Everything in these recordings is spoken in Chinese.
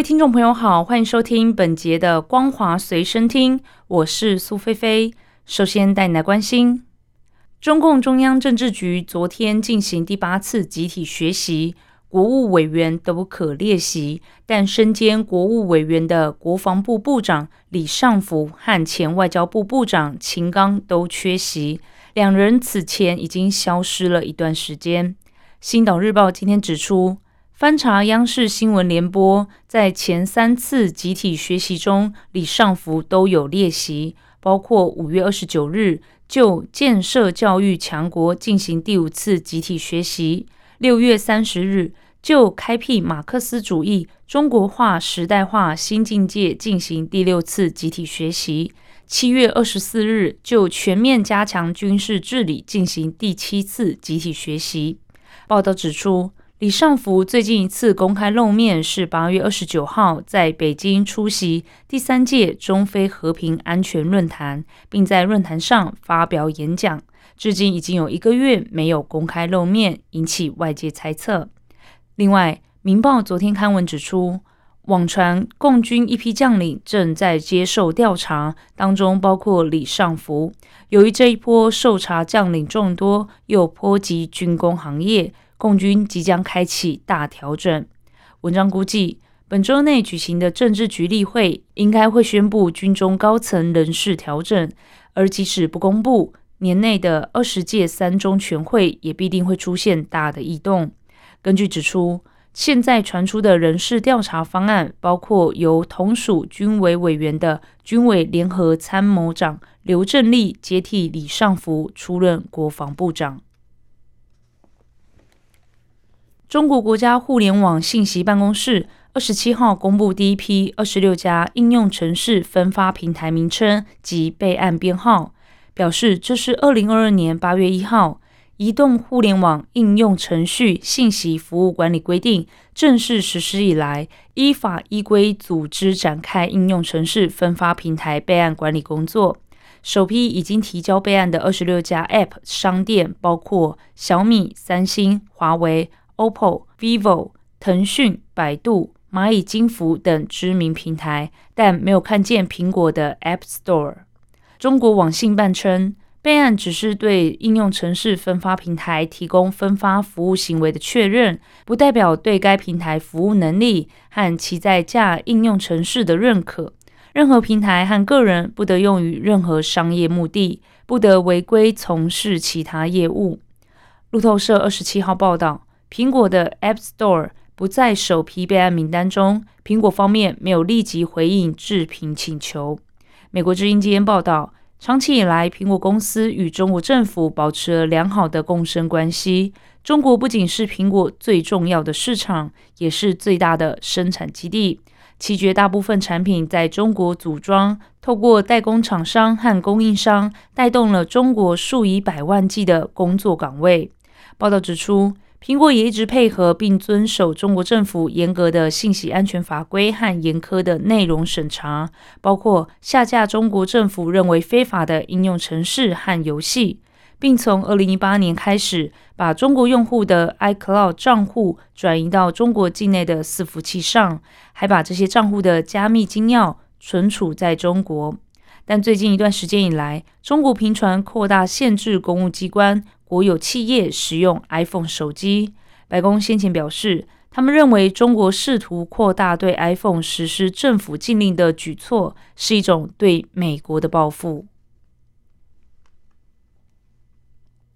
位听众朋友好，欢迎收听本节的《光华随身听》，我是苏菲菲。首先带你来关心，中共中央政治局昨天进行第八次集体学习，国务委员都可列席，但身兼国务委员的国防部部长李尚福和前外交部部长秦刚都缺席，两人此前已经消失了一段时间。《星岛日报》今天指出。翻查央视新闻联播，在前三次集体学习中，李尚福都有列席，包括五月二十九日就建设教育强国进行第五次集体学习，六月三十日就开辟马克思主义中国化时代化新境界进行第六次集体学习，七月二十四日就全面加强军事治理进行第七次集体学习。报道指出。李尚福最近一次公开露面是八月二十九号在北京出席第三届中非和平安全论坛，并在论坛上发表演讲。至今已经有一个月没有公开露面，引起外界猜测。另外，《明报》昨天刊文指出，网传共军一批将领正在接受调查，当中包括李尚福。由于这一波受查将领众多，又波及军工行业。共军即将开启大调整。文章估计，本周内举行的政治局例会应该会宣布军中高层人事调整，而即使不公布，年内的二十届三中全会也必定会出现大的异动。根据指出，现在传出的人事调查方案，包括由同属军委委员的军委联合参谋长刘振立接替李尚福出任国防部长。中国国家互联网信息办公室二十七号公布第一批二十六家应用程式分发平台名称及备案编号，表示这是二零二二年八月一号《移动互联网应用程序信息服务管理规定》正式实施以来，依法依规组织展开应用程式分发平台备案管理工作。首批已经提交备案的二十六家 App 商店，包括小米、三星、华为。OPPO、vivo、腾讯、百度、蚂蚁金服等知名平台，但没有看见苹果的 App Store。中国网信办称，备案只是对应用程式分发平台提供分发服务行为的确认，不代表对该平台服务能力和其在架应用程式的认可。任何平台和个人不得用于任何商业目的，不得违规从事其他业务。路透社二十七号报道。苹果的 App Store 不在首批备案名单中，苹果方面没有立即回应置评请求。美国之音今天报道，长期以来，苹果公司与中国政府保持了良好的共生关系。中国不仅是苹果最重要的市场，也是最大的生产基地。其绝大部分产品在中国组装，透过代工厂商和供应商，带动了中国数以百万计的工作岗位。报道指出。苹果也一直配合并遵守中国政府严格的信息安全法规和严苛的内容审查，包括下架中国政府认为非法的应用程式和游戏，并从二零一八年开始把中国用户的 iCloud 账户转移到中国境内的伺服器上，还把这些账户的加密金钥存储在中国。但最近一段时间以来，中国频传扩大限制公务机关。国有企业使用 iPhone 手机，白宫先前表示，他们认为中国试图扩大对 iPhone 实施政府禁令的举措是一种对美国的报复。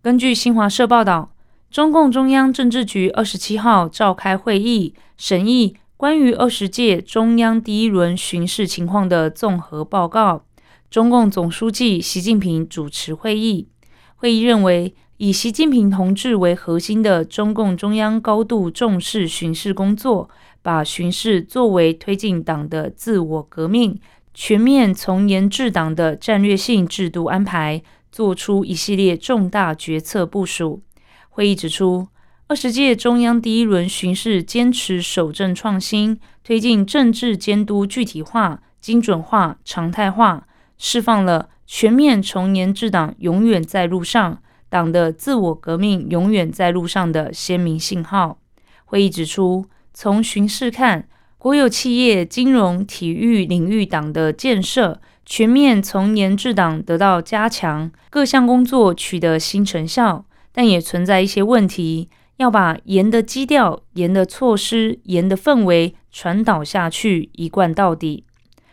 根据新华社报道，中共中央政治局二十七号召开会议，审议关于二十届中央第一轮巡视情况的综合报告。中共总书记习近平主持会议，会议认为。以习近平同志为核心的中共中央高度重视巡视工作，把巡视作为推进党的自我革命、全面从严治党的战略性制度安排，做出一系列重大决策部署。会议指出，二十届中央第一轮巡视坚持守正创新，推进政治监督具体化、精准化、常态化，释放了全面从严治党永远在路上，党的自我革命永远在路上的鲜明信号。会议指出，从巡视看。国有企业、金融、体育领域党的建设全面从严治党得到加强，各项工作取得新成效，但也存在一些问题，要把严的基调、严的措施、严的氛围传导下去，一贯到底。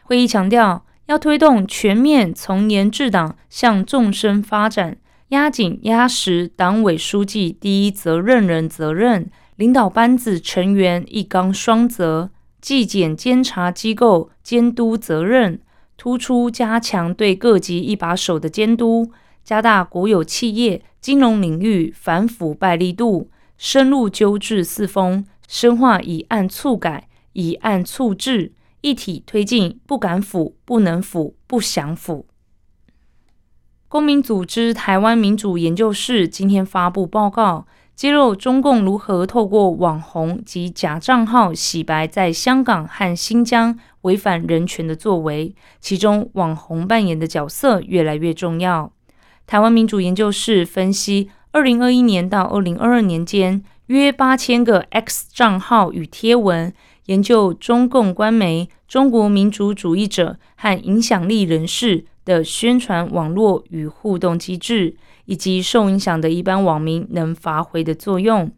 会议强调，要推动全面从严治党向纵深发展，压紧压实党委书记第一责任人责任，领导班子成员一纲双责。纪检监察机构监督责任，突出加强对各级一把手的监督，加大国有企业、金融领域反腐败力度，深入纠治四风，深化以案促改、以案促治，一体推进不敢腐、不能腐、不想腐。公民组织台湾民主研究室今天发布报告。揭露中共如何透过网红及假账号洗白在香港和新疆违反人权的作为，其中网红扮演的角色越来越重要。台湾民主研究室分析，二零二一年到二零二二年间，约八千个 X 账号与贴文，研究中共官媒、中国民主主义者和影响力人士的宣传网络与互动机制。以及受影响的一般网民能发挥的作用。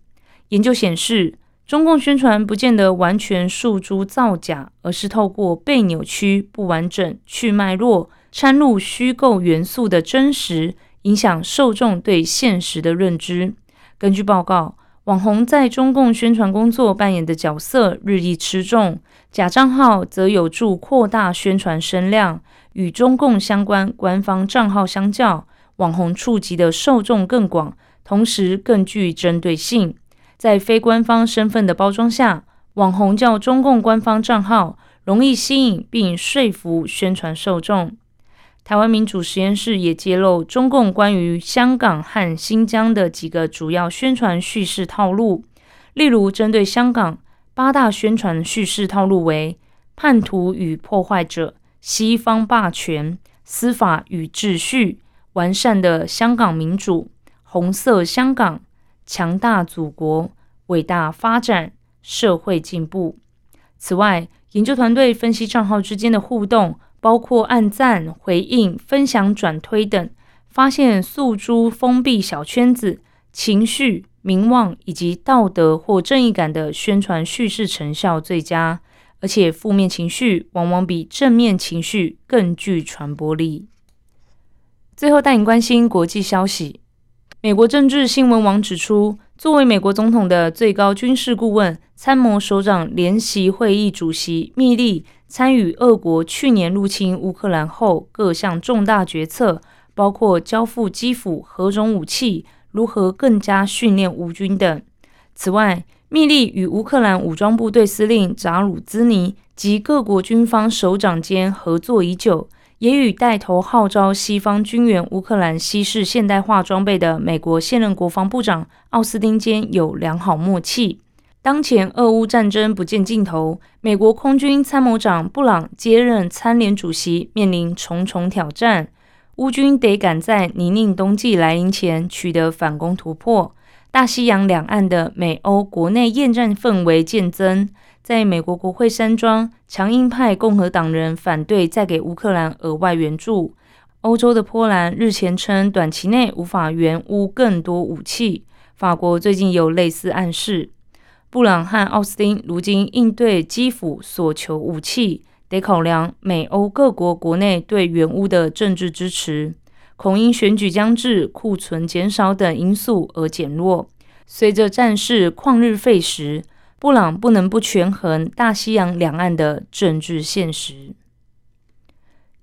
研究显示，中共宣传不见得完全诉诸造假，而是透过被扭曲、不完整、去脉络、掺入虚构元素的真实，影响受众对现实的认知。根据报告，网红在中共宣传工作扮演的角色日益吃重，假账号则有助扩大宣传声量。与中共相关官方账号相较，网红触及的受众更广，同时更具针对性。在非官方身份的包装下，网红叫中共官方账号，容易吸引并说服宣传受众。台湾民主实验室也揭露中共关于香港和新疆的几个主要宣传叙事套路，例如针对香港八大宣传叙事套路为：叛徒与破坏者、西方霸权、司法与秩序。完善的香港民主、红色香港、强大祖国、伟大发展、社会进步。此外，研究团队分析账号之间的互动，包括按赞、回应、分享、转推等，发现诉诸封闭小圈子、情绪、名望以及道德或正义感的宣传叙事成效最佳，而且负面情绪往往比正面情绪更具传播力。最后带你关心国际消息。美国政治新闻网指出，作为美国总统的最高军事顾问、参谋首长联席会议主席密利参与俄国去年入侵乌克兰后各项重大决策，包括交付基辅何种武器、如何更加训练乌军等。此外，密利与乌克兰武装部队司令扎鲁兹尼及各国军方首长间合作已久。也与带头号召西方军援乌克兰西式现代化装备的美国现任国防部长奥斯汀间有良好默契。当前俄乌战争不见尽头，美国空军参谋长布朗接任参联主席，面临重重挑战。乌军得赶在泥泞冬季来临前取得反攻突破。大西洋两岸的美欧国内厌战氛围渐增。在美国国会山庄，强硬派共和党人反对再给乌克兰额外援助。欧洲的波兰日前称，短期内无法援乌更多武器。法国最近有类似暗示。布朗和奥斯汀如今应对基辅所求武器，得考量美欧各国国内对援乌的政治支持，恐因选举将至、库存减少等因素而减弱。随着战事旷日费时。布朗不能不权衡大西洋两岸的政治现实。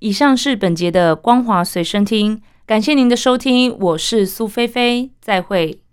以上是本节的光华随身听，感谢您的收听，我是苏菲菲，再会。